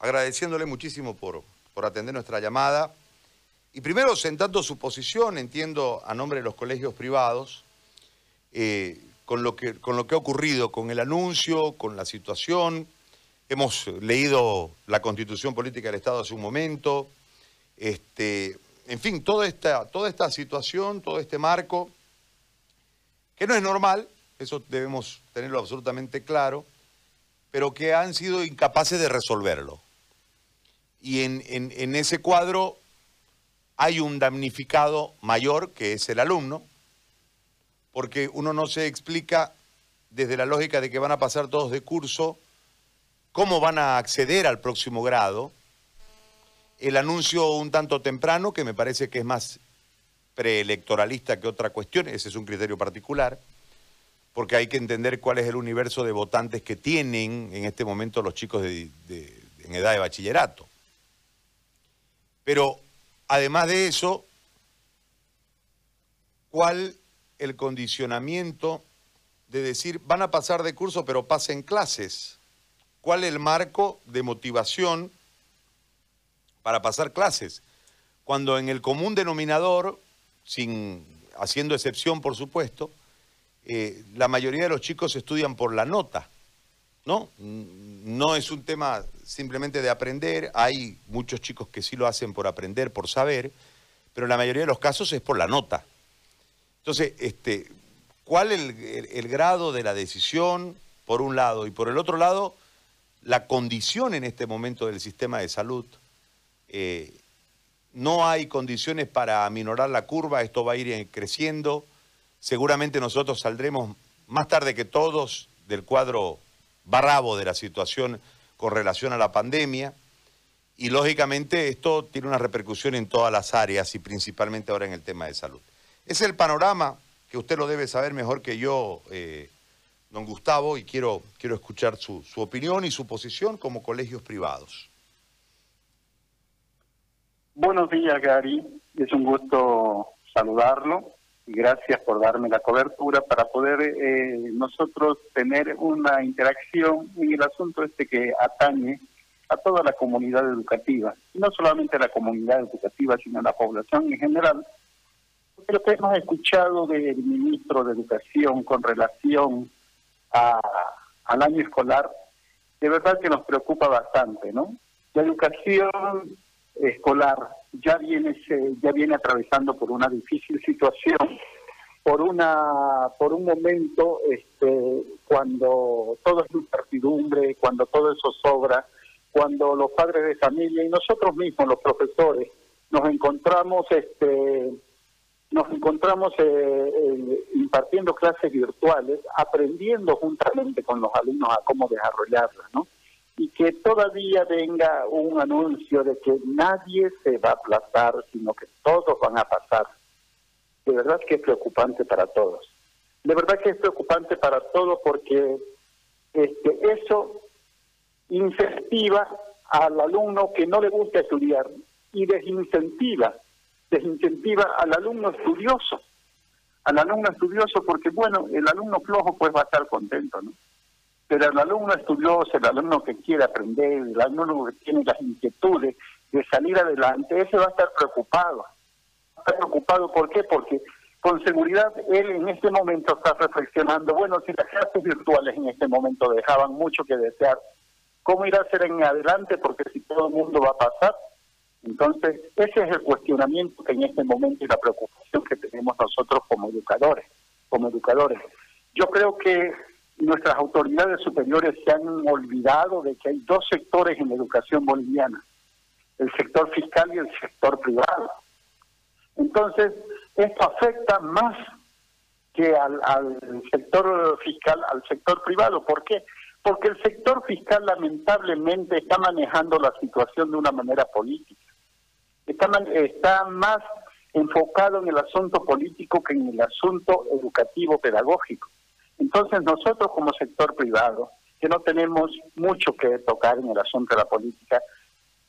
agradeciéndole muchísimo por, por atender nuestra llamada. Y primero, sentando su posición, entiendo a nombre de los colegios privados, eh, con, lo que, con lo que ha ocurrido, con el anuncio, con la situación. Hemos leído la Constitución Política del Estado hace un momento. Este, en fin, toda esta, toda esta situación, todo este marco, que no es normal, eso debemos tenerlo absolutamente claro, pero que han sido incapaces de resolverlo. Y en, ese cuadro hay un damnificado mayor, que es el alumno, porque uno no se explica desde la lógica de que van a pasar todos de curso, cómo van a acceder al próximo grado. El anuncio un tanto temprano, que me parece que es más preelectoralista que otra cuestión, ese es un criterio particular, porque hay que entender cuál es el universo de votantes que tienen en este momento los chicos en edad de bachillerato. Pero además de eso, ¿cuál el condicionamiento de decir van a pasar de curso pero pasen clases? ¿Cuál el marco de motivación para pasar clases? Cuando en el común denominador, sin haciendo excepción por supuesto, eh, la mayoría de los chicos estudian por la nota, ¿no? No es un tema simplemente de aprender, hay muchos chicos que sí lo hacen por aprender, por saber, pero la mayoría de los casos es por la nota. Entonces, este, ¿cuál es el, grado de la decisión, por un lado, y por el otro lado, la condición en este momento del sistema de salud? Eh, no hay condiciones para aminorar la curva, esto va a ir creciendo. Seguramente nosotros saldremos más tarde que todos del cuadro barrabo de la situación con relación a la pandemia. Y lógicamente esto tiene una repercusión en todas las áreas y principalmente ahora en el tema de salud. Es el panorama que usted lo debe saber mejor que yo, eh, don Gustavo, y quiero, quiero escuchar su, su opinión y su posición como colegios privados. Buenos días, Gary. Es un gusto saludarlo gracias por darme la cobertura para poder eh, nosotros tener una interacción en el asunto este que atañe a toda la comunidad educativa, y no solamente a la comunidad educativa, sino a la población en general. Lo que hemos escuchado del ministro de Educación con relación a, al año escolar, de verdad que nos preocupa bastante, ¿no? La educación escolar ya viene ya viene atravesando por una difícil situación por una por un momento este cuando todo es incertidumbre cuando todo eso sobra cuando los padres de familia y nosotros mismos los profesores nos encontramos este nos encontramos eh, eh, impartiendo clases virtuales aprendiendo juntamente con los alumnos a cómo desarrollarlas no y que todavía venga un anuncio de que nadie se va a aplazar, sino que todos van a pasar. De verdad que es preocupante para todos. De verdad que es preocupante para todos porque este, eso incentiva al alumno que no le gusta estudiar y desincentiva, desincentiva al alumno estudioso, al alumno estudioso porque bueno, el alumno flojo pues va a estar contento, ¿no? Pero el alumno estudioso, el alumno que quiere aprender, el alumno que tiene las inquietudes de salir adelante, ese va a estar preocupado. Estar preocupado, ¿por qué? Porque con seguridad él en este momento está reflexionando, bueno, si las clases virtuales en este momento dejaban mucho que desear, ¿cómo irá a ser en adelante? Porque si todo el mundo va a pasar. Entonces, ese es el cuestionamiento que en este momento y la preocupación que tenemos nosotros como educadores, como educadores. Yo creo que nuestras autoridades superiores se han olvidado de que hay dos sectores en la educación boliviana, el sector fiscal y el sector privado. Entonces, esto afecta más que al, sector fiscal, al sector privado. ¿Por qué? Porque el sector fiscal lamentablemente está manejando la situación de una manera política. Está, está más enfocado en el asunto político que en el asunto educativo pedagógico. Entonces nosotros como sector privado, que no tenemos mucho que tocar en el asunto de la política,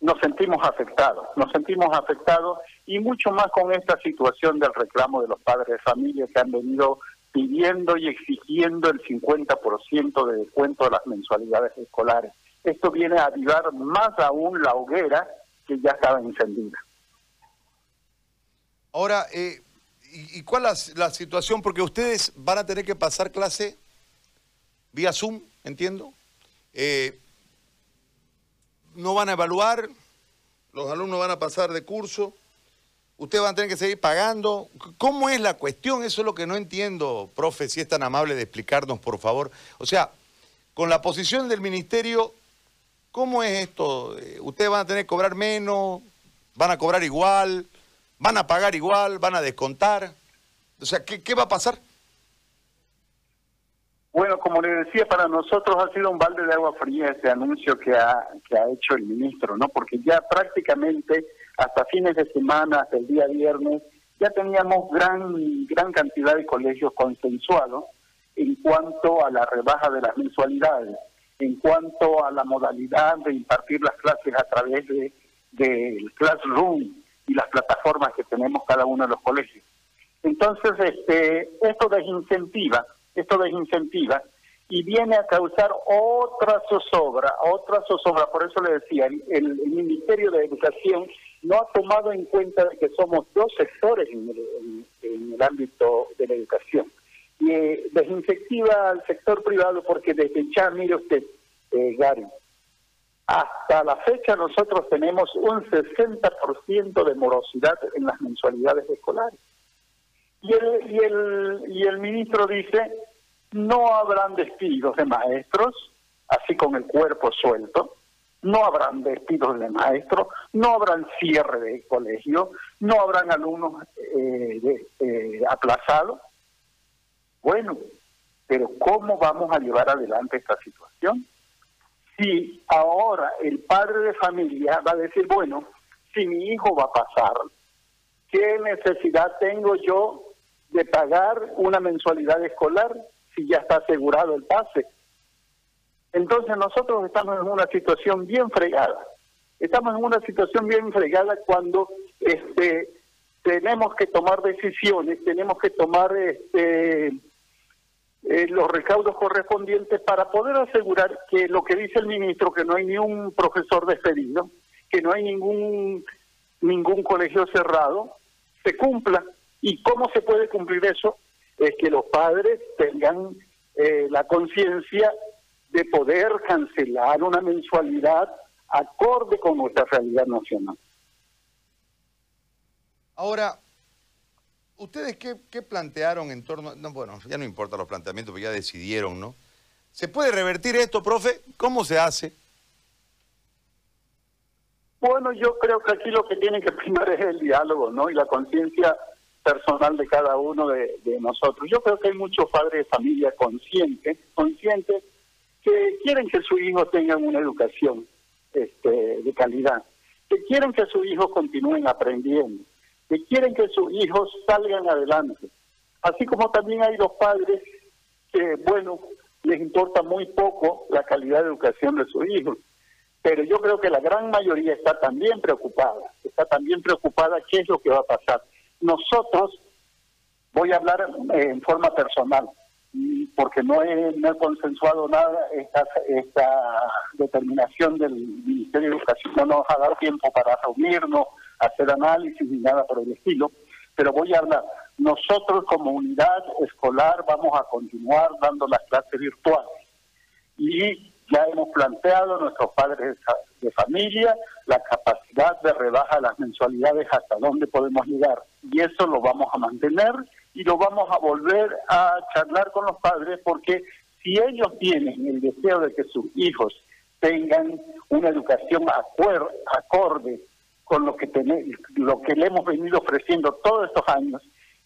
nos sentimos afectados, nos sentimos afectados y mucho más con esta situación del reclamo de los padres de familia que han venido pidiendo y exigiendo el 50% de descuento de las mensualidades escolares. esto viene a avivar más aún la hoguera que ya estaba encendida. Ahora, eh, ¿y, cuál es la situación? Porque ustedes van a tener que pasar clase vía Zoom, entiendo. Eh, no van a evaluar, los alumnos van a pasar de curso, ustedes van a tener que seguir pagando. ¿Cómo es la cuestión? Eso es lo que no entiendo, profe, si es tan amable de explicarnos, por favor. O sea, con la posición del ministerio, ¿cómo es esto? Eh, ¿Ustedes van a tener que cobrar menos? ¿Van a cobrar igual? ¿Van a pagar igual? ¿Van a descontar? O sea, ¿qué, qué va a pasar? Bueno, como le decía, para nosotros ha sido un balde de agua fría este anuncio que ha, que ha hecho el ministro, ¿no? Porque ya prácticamente hasta fines de semana, hasta el día viernes, ya teníamos gran, gran cantidad de colegios consensuados en cuanto a la rebaja de las mensualidades, en cuanto a la modalidad de impartir las clases a través del de, Classroom y las plataformas que tenemos cada uno de los colegios. Entonces, este, esto desincentiva esto desincentiva y viene a causar otra zozobra, otra zozobra. Por eso le decía, el, Ministerio de Educación no ha tomado en cuenta que somos dos sectores en el, ámbito de la educación. Y eh, desincentiva al sector privado porque desde ya, mire usted, eh, Gary, hasta la fecha nosotros tenemos un 60% de morosidad en las mensualidades escolares. Y el, y el, y el ministro dice, no habrán despidos de maestros, así con el cuerpo suelto, no habrán despidos de maestros, no habrán cierre de colegio, no habrán alumnos eh, eh, aplazados. Bueno, pero ¿cómo vamos a llevar adelante esta situación? Si ahora el padre de familia va a decir, bueno, si mi hijo va a pasar, ¿qué necesidad tengo yo de pagar una mensualidad escolar si ya está asegurado el pase? Entonces nosotros estamos en una situación bien fregada. Estamos en una situación bien fregada cuando este tenemos que tomar decisiones, tenemos que tomar este eh, los recaudos correspondientes para poder asegurar que lo que dice el ministro, que no hay ni un profesor despedido, que no hay ningún ningún colegio cerrado, se cumpla. ¿Y cómo se puede cumplir eso? Es que los padres tengan eh, la conciencia de poder cancelar una mensualidad acorde con nuestra realidad nacional. Ahora, ¿ustedes qué, plantearon en torno, no, bueno, ya no importa los planteamientos, porque ya decidieron, ¿no? ¿Se puede revertir esto, profe? ¿Cómo se hace? Bueno, yo creo que aquí lo que tiene que primar es el diálogo, ¿no? Y la conciencia personal de cada uno de, nosotros. Yo creo que hay muchos padres de familia conscientes, conscientes, que quieren que sus hijos tengan una educación este, de calidad, que quieren que sus hijos continúen aprendiendo, que quieren que sus hijos salgan adelante. Así como también hay los padres que, bueno, les importa muy poco la calidad de educación de sus hijos. Pero yo creo que la gran mayoría está también preocupada, está también preocupada qué es lo que va a pasar. Nosotros, voy a hablar eh, en forma personal, porque no he, consensuado nada, esta, esta determinación del Ministerio de Educación no nos ha dado tiempo para reunirnos, hacer análisis ni nada por el estilo, pero voy a hablar. Nosotros como unidad escolar vamos a continuar dando las clases virtuales y ya hemos planteado a nuestros padres de familia la capacidad de rebaja las mensualidades hasta dónde podemos llegar. Y eso lo vamos a mantener y lo vamos a volver a charlar con los padres porque si ellos tienen el deseo de que sus hijos tengan una educación acorde con lo que, lo que le hemos venido ofreciendo todos estos años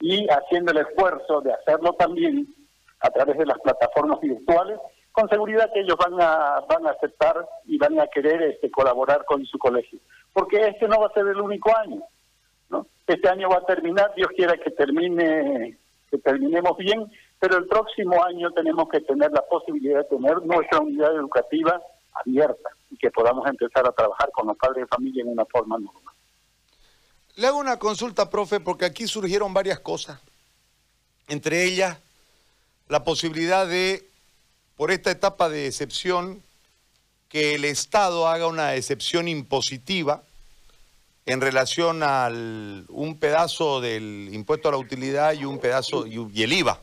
y haciendo el esfuerzo de hacerlo también a través de las plataformas virtuales, con seguridad que ellos van a van a aceptar y van a querer este, colaborar con su colegio, porque este no va a ser el único año. Este año va a terminar, Dios quiera que termine que terminemos bien, pero el próximo año tenemos que tener la posibilidad de tener nuestra unidad educativa abierta que podamos empezar a trabajar con los padres de familia en una forma normal. Le hago una consulta, profe, porque aquí surgieron varias cosas, entre ellas la posibilidad de por esta etapa de excepción que el Estado haga una excepción impositiva en relación al un pedazo del impuesto a la utilidad y un pedazo y, el IVA,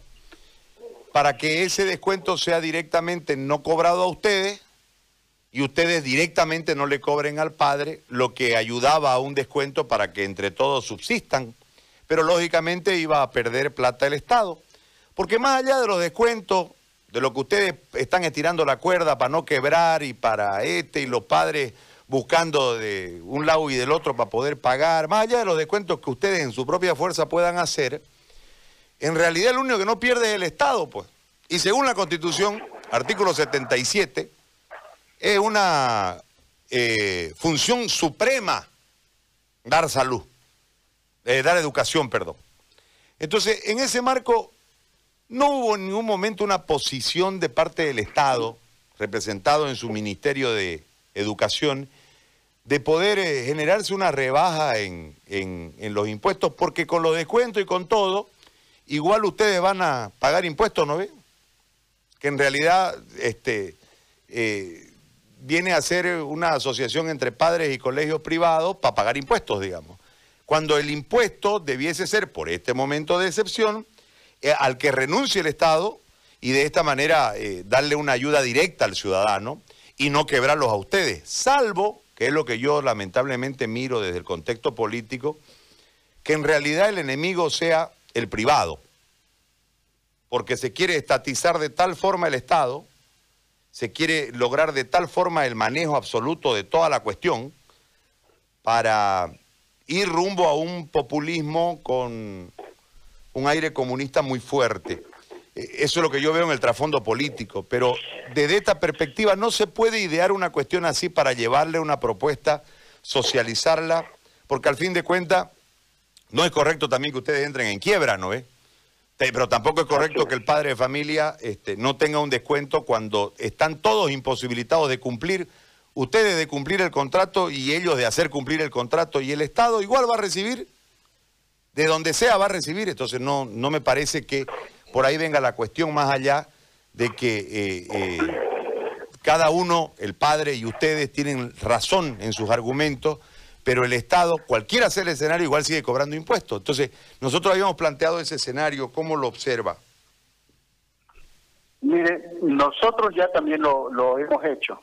para que ese descuento sea directamente no cobrado a ustedes y ustedes directamente no le cobren al padre, lo que ayudaba a un descuento para que entre todos subsistan, pero lógicamente iba a perder plata el Estado, porque más allá de los descuentos, de lo que ustedes están estirando la cuerda para no quebrar y para este y los padres buscando de un lado y del otro para poder pagar, más allá de los descuentos que ustedes en su propia fuerza puedan hacer, en realidad el único que no pierde es el Estado, pues. Y según la Constitución, artículo 77, es una eh, función suprema dar salud, eh, dar educación, perdón. Entonces, en ese marco, no hubo en ningún momento una posición de parte del Estado, representado en su Ministerio de Educación, de poder eh, generarse una rebaja en, los impuestos, porque con los descuentos y con todo, igual ustedes van a pagar impuestos, ¿no ve? Que en realidad este, viene a ser una asociación entre padres y colegios privados para pagar impuestos, digamos. Cuando el impuesto debiese ser, por este momento de excepción, eh, al que renuncie el Estado y de esta manera darle una ayuda directa al ciudadano y no quebrarlos a ustedes, salvo que es lo que yo lamentablemente miro desde el contexto político, que en realidad el enemigo sea el privado, porque se quiere estatizar de tal forma el Estado, se quiere lograr de tal forma el manejo absoluto de toda la cuestión para ir rumbo a un populismo con un aire comunista muy fuerte. Eh, eso es lo que yo veo en el trasfondo político, pero desde esta perspectiva no se puede idear una cuestión así para llevarle una propuesta, socializarla, porque al fin de cuentas no es correcto también que ustedes entren en quiebra, ¿no es? Pero tampoco es correcto que el padre de familia este, no tenga un descuento cuando están todos imposibilitados de cumplir, ustedes de cumplir el contrato y ellos de hacer cumplir el contrato y el Estado igual va a recibir, de donde sea va a recibir, entonces no, no me parece que por ahí venga la cuestión más allá de que eh, eh, cada uno, el padre y ustedes, tienen razón en sus argumentos, pero el Estado, cualquiera sea el escenario, igual sigue cobrando impuestos. Entonces, nosotros habíamos planteado ese escenario, ¿cómo lo observa? Mire, nosotros ya también lo, hemos hecho.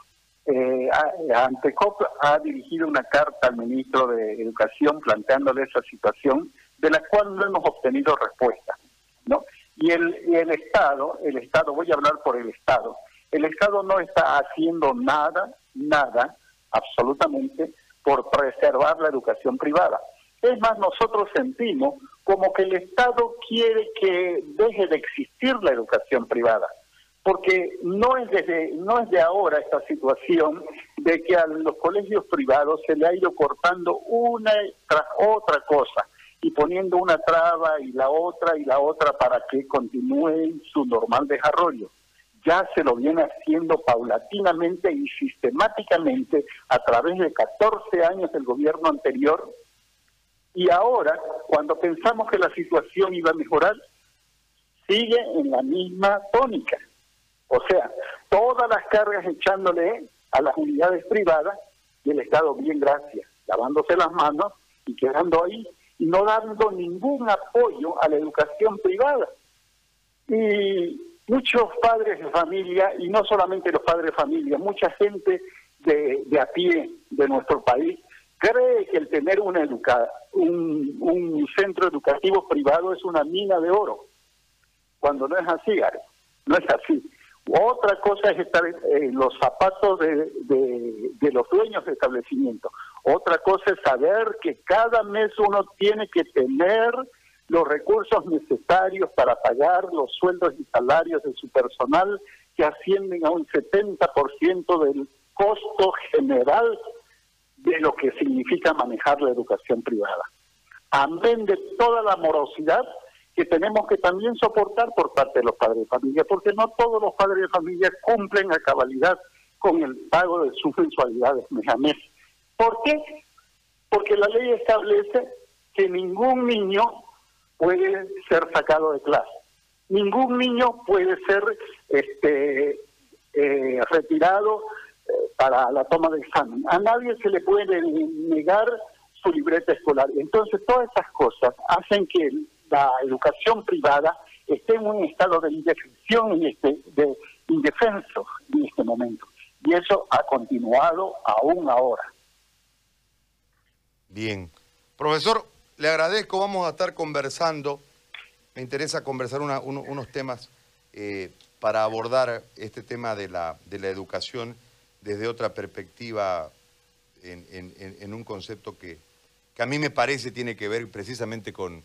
Eh, Antecop ha dirigido una carta al ministro de Educación planteándole esa situación, de la cual no hemos obtenido respuesta. ¿no? Y el, el Estado, el Estado, voy a hablar por el Estado, el Estado no está haciendo nada, nada, absolutamente, por preservar la educación privada. Es más, nosotros sentimos como que el Estado quiere que deje de existir la educación privada, porque no es, desde, no es de ahora esta situación de que a los colegios privados se le ha ido cortando una tras otra cosa y poniendo una traba y la otra y la otra para que continúen su normal desarrollo. Ya se lo viene haciendo paulatinamente y sistemáticamente a través de 14 años del gobierno anterior y ahora, cuando pensamos que la situación iba a mejorar, sigue en la misma tónica. O sea, todas las cargas echándole a las unidades privadas y el Estado, bien gracias, lavándose las manos y quedando ahí y no dando ningún apoyo a la educación privada. Y muchos padres de familia, y no solamente los padres de familia, mucha gente de, de a pie de nuestro país, cree que el tener una educa un, un centro educativo privado es una mina de oro, cuando no es así, no es así. Otra cosa es estar en los zapatos de, de, los dueños de establecimiento. Otra cosa es saber que cada mes uno tiene que tener los recursos necesarios para pagar los sueldos y salarios de su personal que ascienden a un 70% del costo general de lo que significa manejar la educación privada. Amén de toda la morosidad que tenemos que también soportar por parte de los padres de familia, porque no todos los padres de familia cumplen a cabalidad con el pago de sus mensualidades mes a. ¿Por qué? Porque la ley establece que ningún niño puede ser sacado de clase. Ningún niño puede ser este, eh, retirado para la toma de examen. A nadie se le puede negar su libreta escolar. Entonces, todas esas cosas hacen que la educación privada esté en un estado de indefensión, en este, de indefenso en este momento. Y eso ha continuado aún ahora. Bien. Profesor, le agradezco, vamos a estar conversando. Me interesa conversar unos temas eh, para abordar este tema de la, de la educación desde otra perspectiva en, un concepto que, que, a mí me parece tiene que ver precisamente con,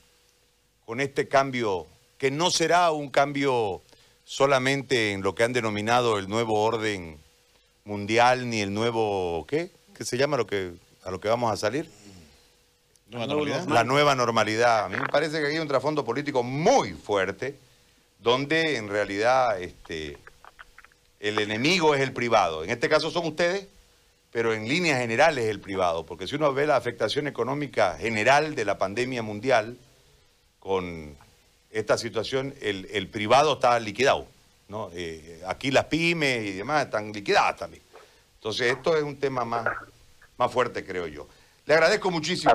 con este cambio, que no será un cambio solamente en lo que han denominado el nuevo orden mundial ni el nuevo, ¿qué? ¿Qué se llama lo que, a lo que vamos a salir? La nueva normalidad. A mí me parece que hay un trasfondo político muy fuerte, donde en realidad este, el enemigo es el privado. En este caso son ustedes, pero en líneas generales es el privado, porque si uno ve la afectación económica general de la pandemia mundial, con esta situación, el, privado está liquidado. ¿no? Eh, aquí las pymes y demás están liquidadas también. Entonces esto es un tema más, más fuerte, creo yo. Le agradezco muchísimo.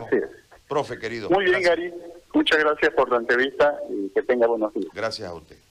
Profe, querido. Muy bien, Gary. Muchas gracias por la entrevista y que tenga buenos días. Gracias a usted.